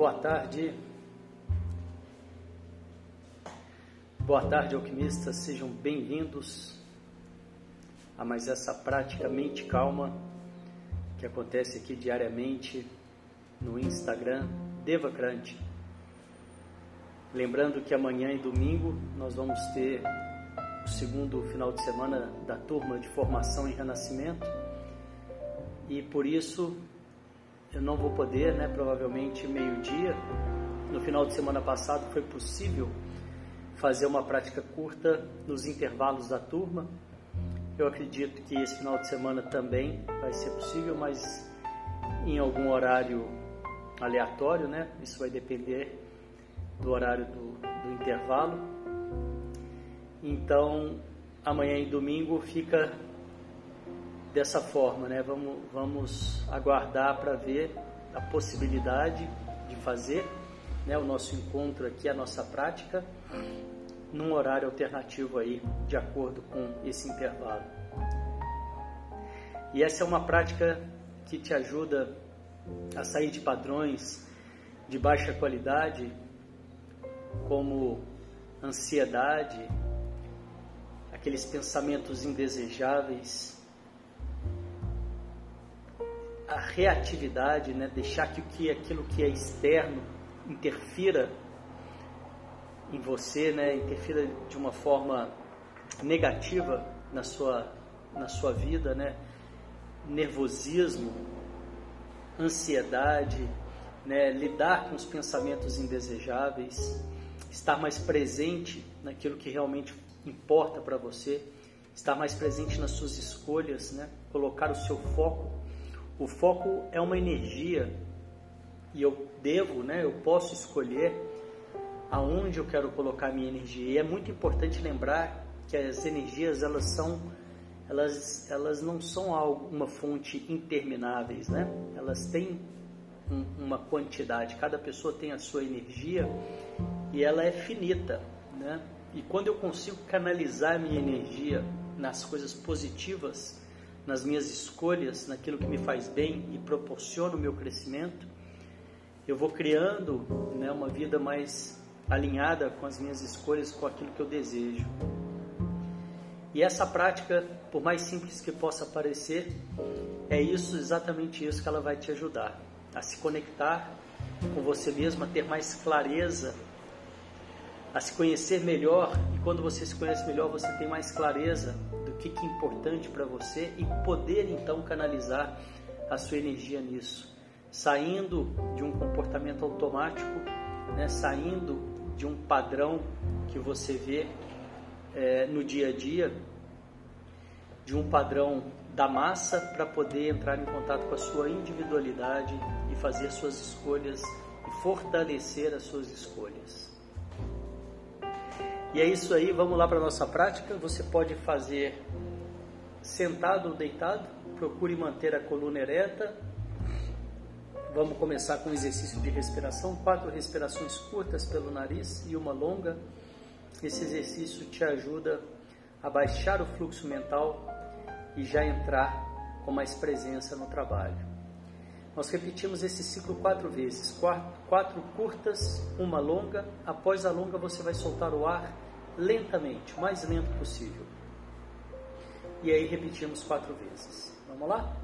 Boa tarde. Boa tarde, alquimistas. Sejam bem-vindos a mais essa prática mente calma que acontece aqui diariamente no Instagram Devacrante. Lembrando que amanhã e domingo nós vamos ter o segundo final de semana da turma de formação em renascimento e por isso eu não vou poder, né, provavelmente meio-dia. No final de semana passado foi possível fazer uma prática curta nos intervalos da turma. Eu acredito que esse final de semana também vai ser possível, mas em algum horário aleatório, né? Isso vai depender do horário do, do intervalo. Então, amanhã e domingo fica dessa forma, né? Vamos, vamos aguardar para ver a possibilidade de fazer né, o nosso encontro aqui, a nossa prática, num horário alternativo aí, de acordo com esse intervalo. E essa é uma prática que te ajuda a sair de padrões de baixa qualidade, como ansiedade, aqueles pensamentos indesejáveis, a reatividade, né? deixar que, que aquilo que é externo interfira em você, né? interfira de uma forma negativa na sua, na sua vida, né? nervosismo, ansiedade, né? lidar com os pensamentos indesejáveis, estar mais presente naquilo que realmente importa para você, estar mais presente nas suas escolhas, né? colocar o seu foco o foco é uma energia e eu devo, né, eu posso escolher aonde eu quero colocar minha energia. E é muito importante lembrar que as energias elas são elas elas não são algo, uma fonte intermináveis, né? Elas têm um, uma quantidade. Cada pessoa tem a sua energia e ela é finita, né? E quando eu consigo canalizar minha energia nas coisas positivas, nas minhas escolhas, naquilo que me faz bem e proporciona o meu crescimento, eu vou criando né, uma vida mais alinhada com as minhas escolhas, com aquilo que eu desejo. E essa prática, por mais simples que possa parecer, é isso, exatamente isso que ela vai te ajudar a se conectar com você mesmo, a ter mais clareza, a se conhecer melhor. E quando você se conhece melhor, você tem mais clareza que, que é importante para você e poder então canalizar a sua energia nisso, saindo de um comportamento automático, né, saindo de um padrão que você vê é, no dia a dia, de um padrão da massa para poder entrar em contato com a sua individualidade e fazer suas escolhas e fortalecer as suas escolhas. E é isso aí, vamos lá para a nossa prática. Você pode fazer sentado ou deitado, procure manter a coluna ereta. Vamos começar com um exercício de respiração, quatro respirações curtas pelo nariz e uma longa. Esse exercício te ajuda a baixar o fluxo mental e já entrar com mais presença no trabalho. Nós repetimos esse ciclo quatro vezes, quatro, curtas, uma longa. Após a longa, você vai soltar o ar lentamente, o mais lento possível. E aí repetimos quatro vezes. Vamos lá?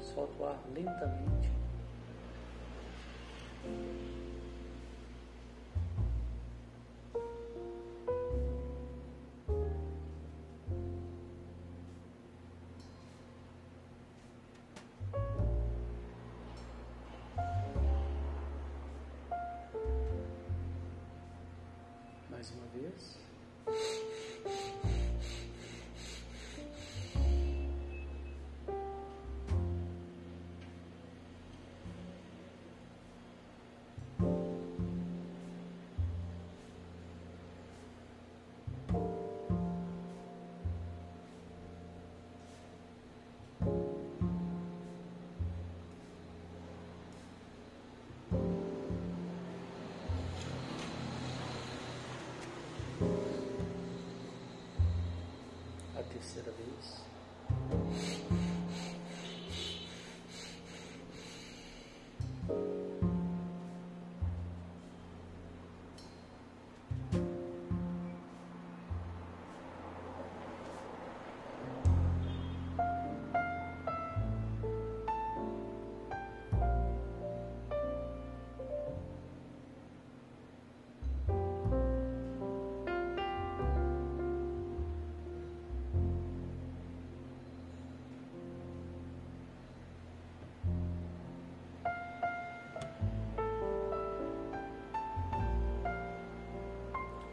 Solta o ar lentamente. Terceira vez.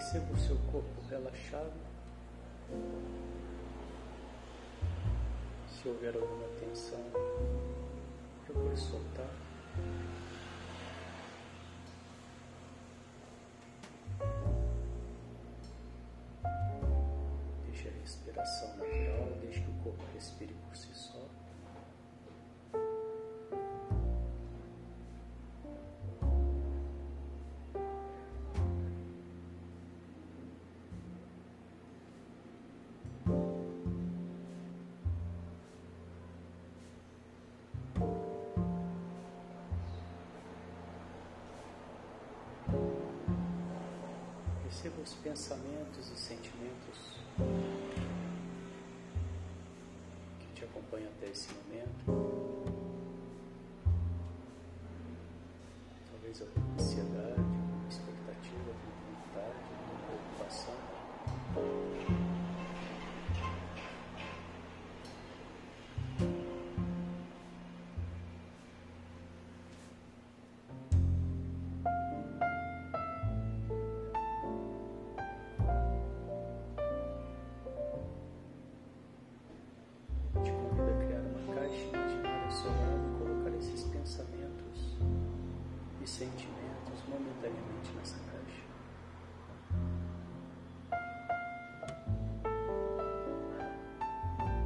Perceba o seu corpo relaxado. Se houver alguma tensão, procure soltar. Deixe a respiração natural, deixe que o corpo respire por si só. Perceba os pensamentos e sentimentos que te acompanham até esse momento. Talvez alguma ansiedade, sentimentos momentaneamente nessa caixa.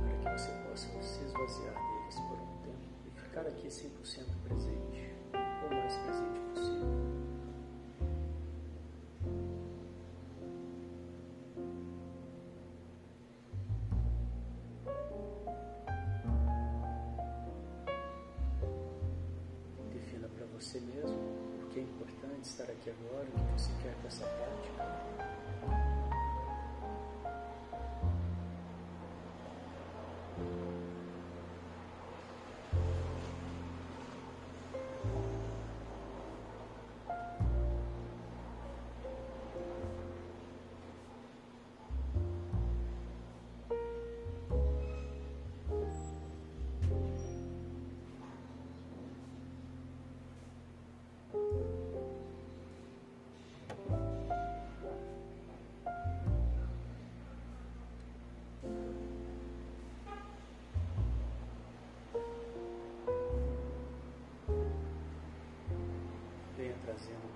Para que você possa se esvaziar deles por um tempo e ficar aqui 100% presente, estar aqui agora, o que você quer com essa prática.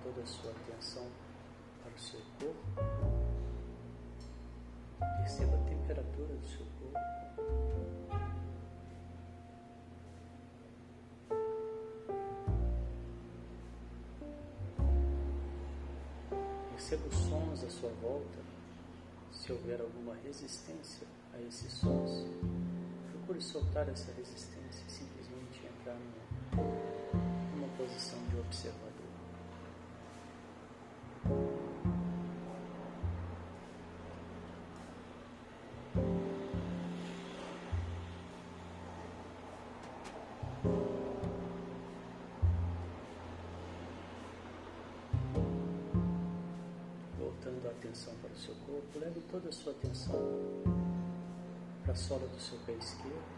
Toda a sua atenção para o seu corpo. Perceba a temperatura do seu corpo. Perceba os sons à sua volta. Se houver alguma resistência a esses sons, procure soltar essa resistência e simplesmente entrar numa, numa posição de observador. Toda a sua atenção para a sola do seu pé esquerdo.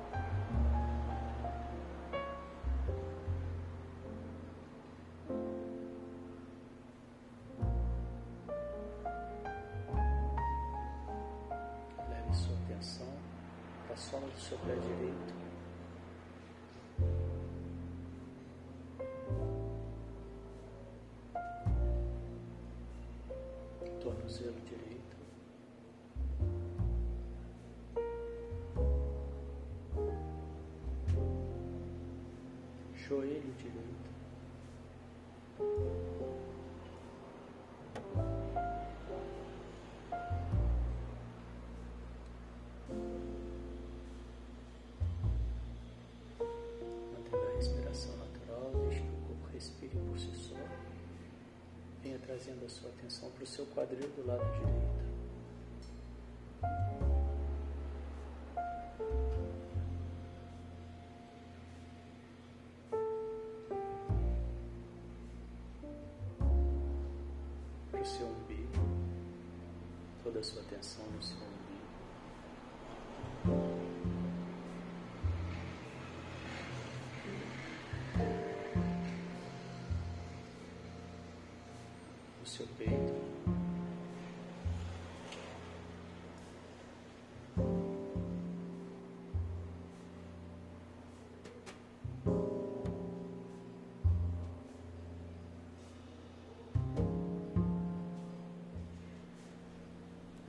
Venha trazendo a sua atenção para o seu quadril do lado direito.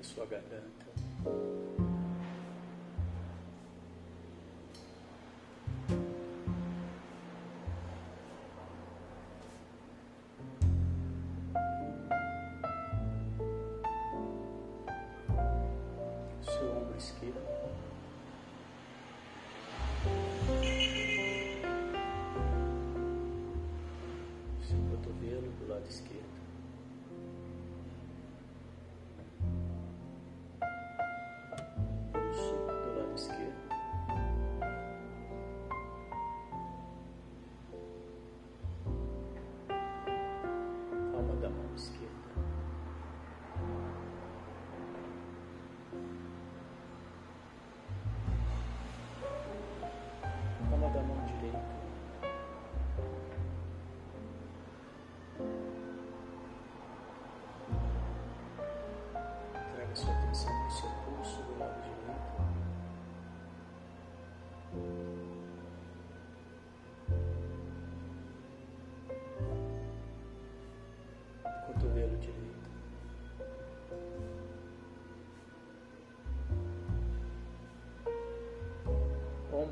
Sua garganta.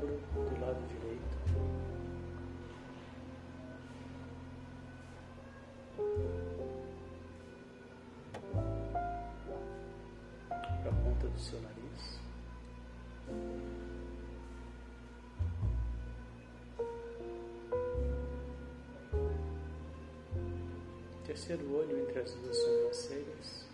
Ombro do lado direito. Para a ponta do seu nariz. Terceiro olho entre as duas sobrancelhas.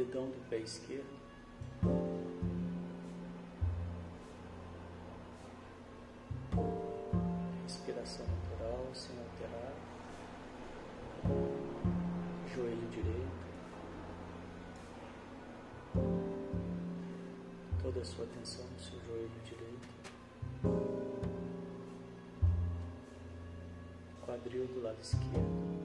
Dedão do pé esquerdo. Respiração natural, sem alterar. Joelho direito. toda a sua atenção no seu joelho direito, quadril do lado esquerdo,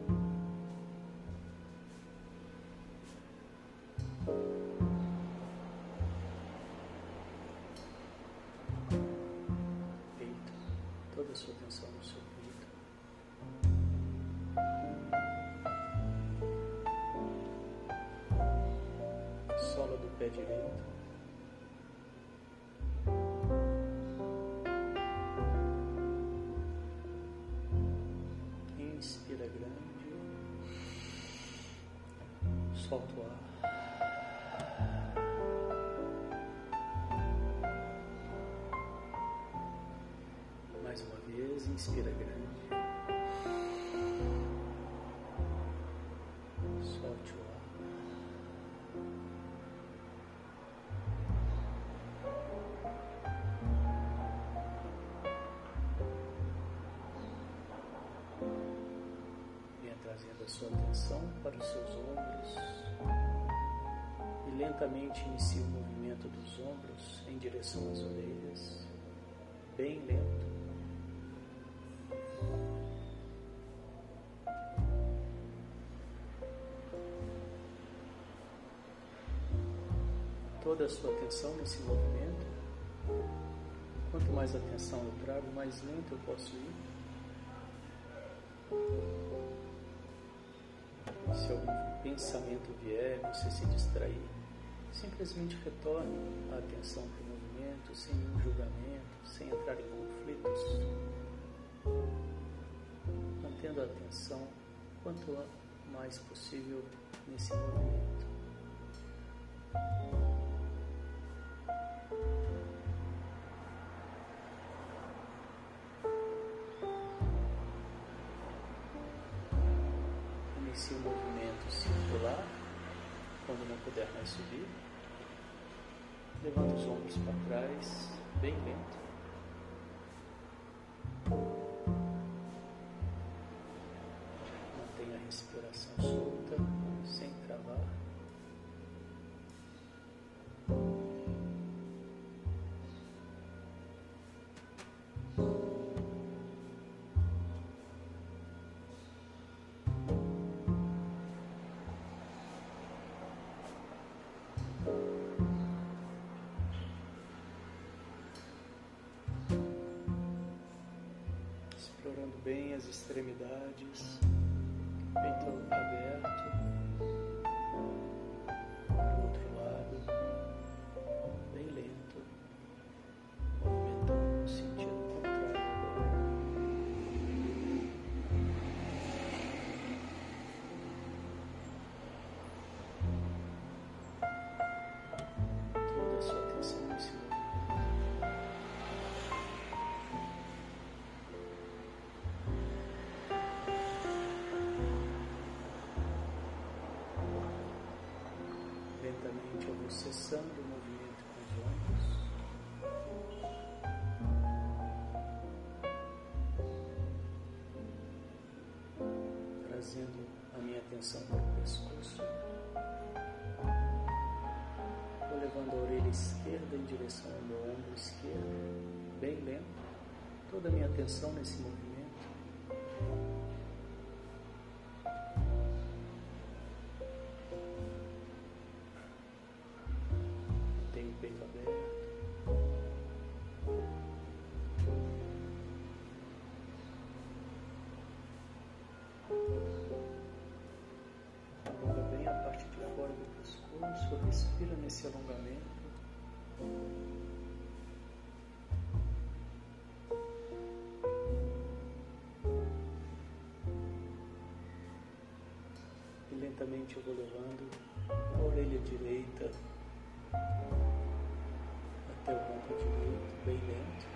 Solta o ar. Mais uma vez, inspira grande. A sua atenção para os seus ombros e lentamente inicie o movimento dos ombros em direção às orelhas, bem lento. Toda a sua atenção nesse movimento. Quanto mais atenção eu trago, mais lento eu posso ir. Se algum pensamento vier, você se distrair, simplesmente retorne a atenção para o movimento, sem nenhum julgamento, sem entrar em conflitos, mantendo a atenção quanto mais possível nesse movimento. Subir. Levanta os ombros para trás, bem lento. Bem as extremidades, peito aberto, Vou cessando o movimento com os ombros. Trazendo a minha atenção para o pescoço. Vou levando a orelha esquerda em direção ao meu ombro esquerdo, bem lento. Toda a minha atenção nesse movimento. Nesse alongamento. E lentamente eu vou levando a orelha direita até o ombro direito, bem lento.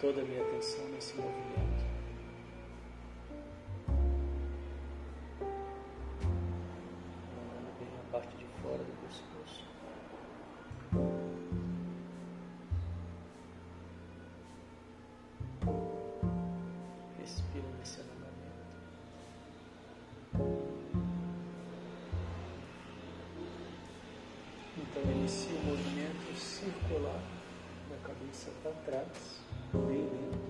Toda a minha atenção nesse movimento. Respira nesse alongamento. Então inicie o movimento circular da cabeça para trás, bem lento.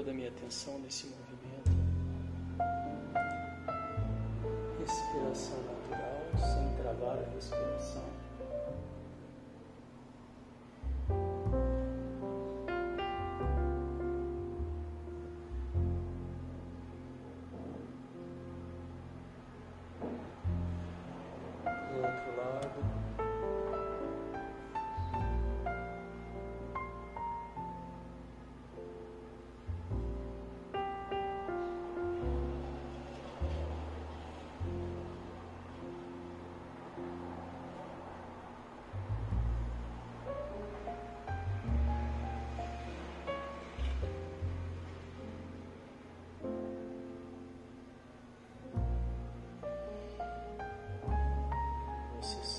Toda a minha atenção nesse movimento. Respiração natural, sem travar. a respiração.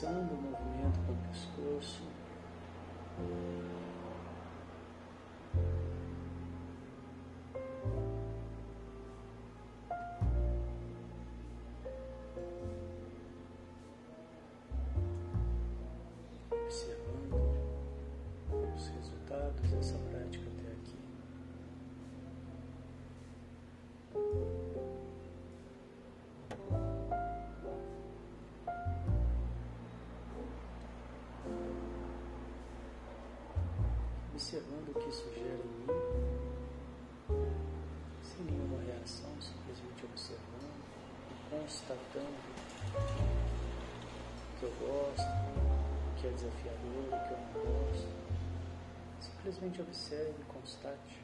Acessando o movimento com o pescoço. Observando o que isso gera em mim, sem nenhuma reação, simplesmente observando e constatando que eu gosto, que é desafiador, que eu não gosto. Simplesmente observe e constate,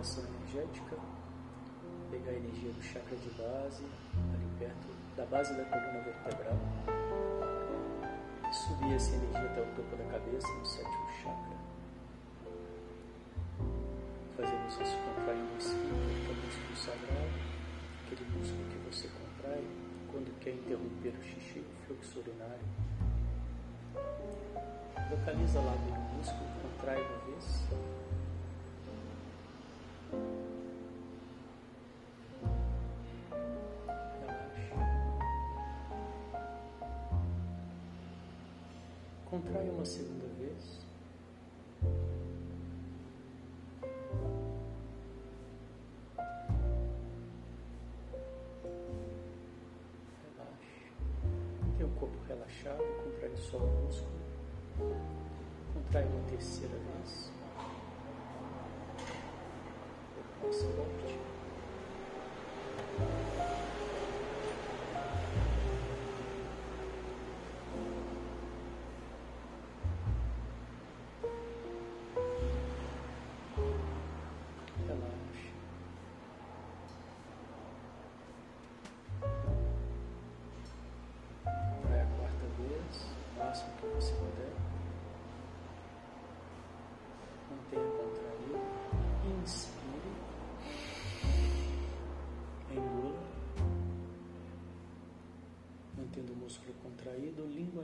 Transmutação energética. Pegar a energia do chakra de base, ali perto da base da coluna vertebral. Subir essa energia até o topo da cabeça, no sétimo chakra. Fazemos isso contraindo o esfíncter, que é o músculo sagrado, aquele músculo que você contrai quando quer interromper o xixi, o fluxo urinário. Localiza lá o músculo, contrai uma vez. Contrai uma segunda vez. Relaxa. Tem o corpo relaxado, contrai só o músculo. Contrai uma terceira vez. Forte.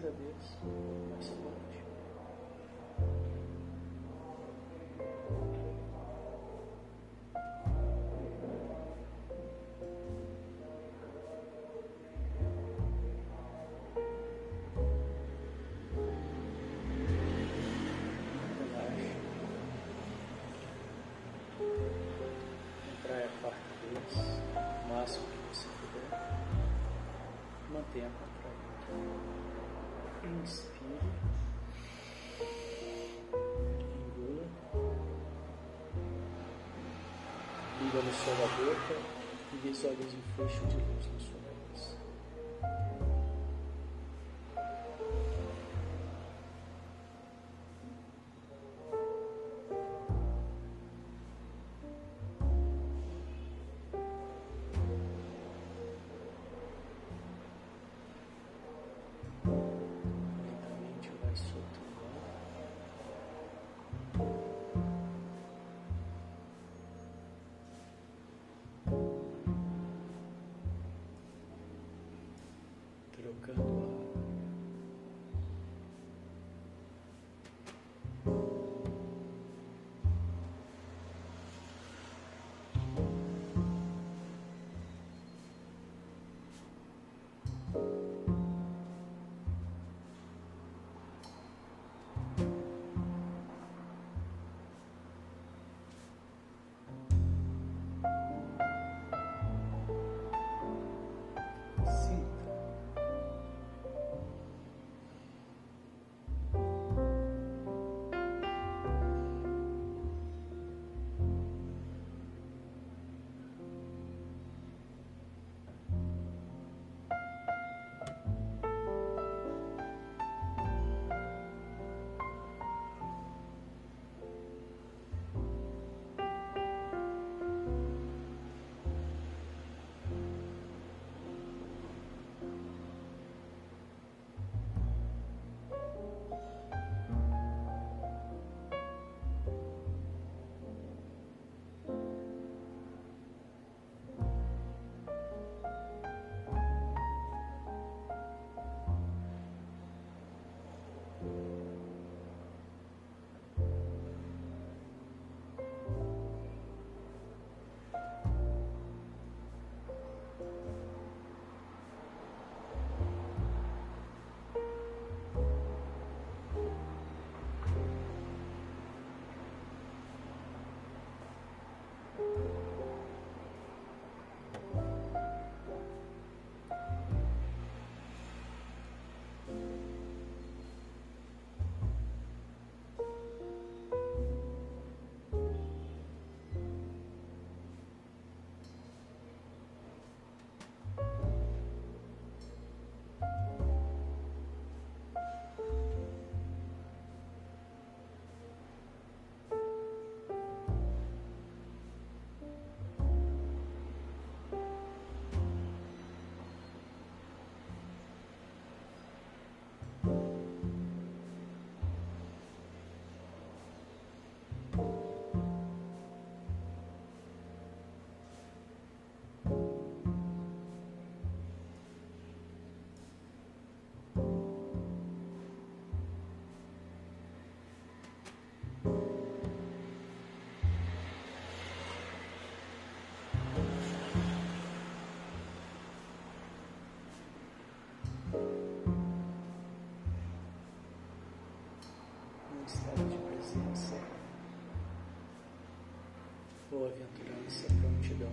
terceira. No céu da boca e visualize um feixe de luz na sua boa-aventurança, prontidão.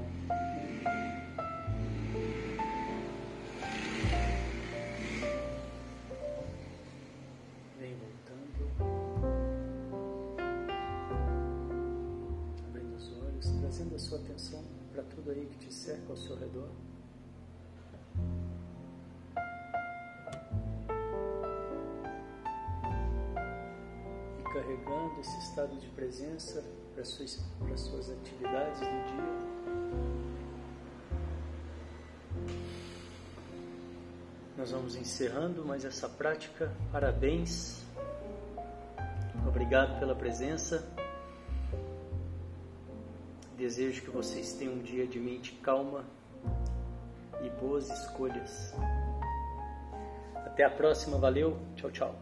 Vem voltando, abrindo os olhos, trazendo a sua atenção para tudo aí que te cerca ao seu redor. Esse estado de presença para suas, para suas atividades do dia. Nós vamos encerrando mais essa prática. Parabéns. Obrigado pela presença. Desejo que vocês tenham um dia de mente calma e boas escolhas. Até a próxima, valeu, tchau, tchau.